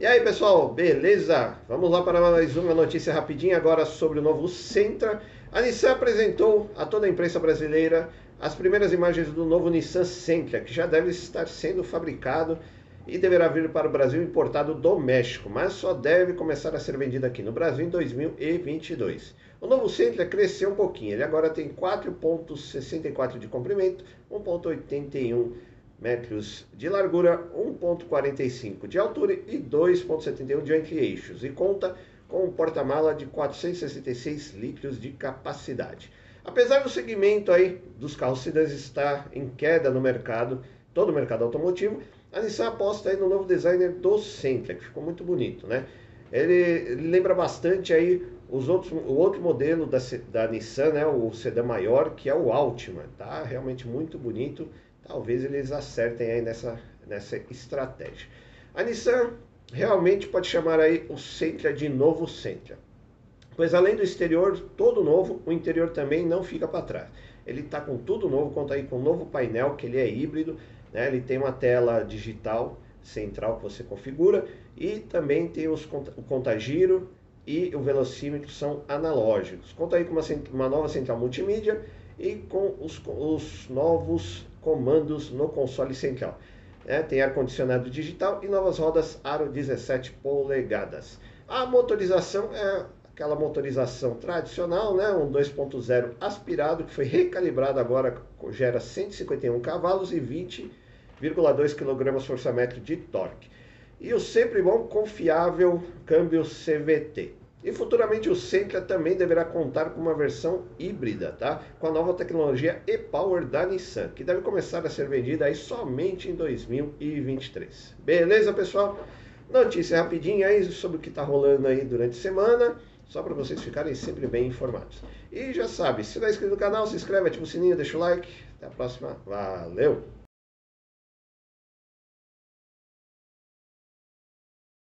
E aí pessoal, beleza? Vamos lá para mais uma notícia rapidinha agora sobre o novo Sentra. A Nissan apresentou a toda a imprensa brasileira as primeiras imagens do novo Nissan Sentra, que já deve estar sendo fabricado e deverá vir para o Brasil importado do México, mas só deve começar a ser vendido aqui no Brasil em 2022. O novo Sentra cresceu um pouquinho, ele agora tem 4,64 de comprimento, 1,81 metros de largura, 1,45 de altura e 2,71 de entre-eixos, e conta com um porta-mala de 466 litros de capacidade. Apesar do segmento aí dos carros sedãs estar em queda no mercado, todo o mercado automotivo, a Nissan aposta aí no novo designer do Sentra, que ficou muito bonito, né? Ele, ele lembra bastante aí os outros, o outro modelo da, da Nissan, né? O sedã maior, que é o Altima, tá? Realmente muito bonito talvez eles acertem aí nessa, nessa estratégia. A Nissan realmente pode chamar aí o Sentra de novo Sentra. Pois além do exterior todo novo, o interior também não fica para trás. Ele está com tudo novo, conta aí com um novo painel, que ele é híbrido, né? ele tem uma tela digital central que você configura e também tem os, o contagiro e o velocímetro são analógicos. Conta aí com uma, uma nova central multimídia e com os, os novos comandos no console central. É, tem ar-condicionado digital e novas rodas aro 17 polegadas. A motorização é aquela motorização tradicional, né, um 2.0 aspirado que foi recalibrado agora, gera 151 cavalos e 20,2 kg força-metro de torque. E o sempre bom, confiável câmbio CVT. E futuramente o Sentra também deverá contar com uma versão híbrida, tá? Com a nova tecnologia e-Power da Nissan, que deve começar a ser vendida aí somente em 2023. Beleza, pessoal? Notícia rapidinha aí sobre o que está rolando aí durante a semana, só para vocês ficarem sempre bem informados. E já sabe, se não é inscrito no canal, se inscreve, ativa o sininho, deixa o like. Até a próxima. Valeu!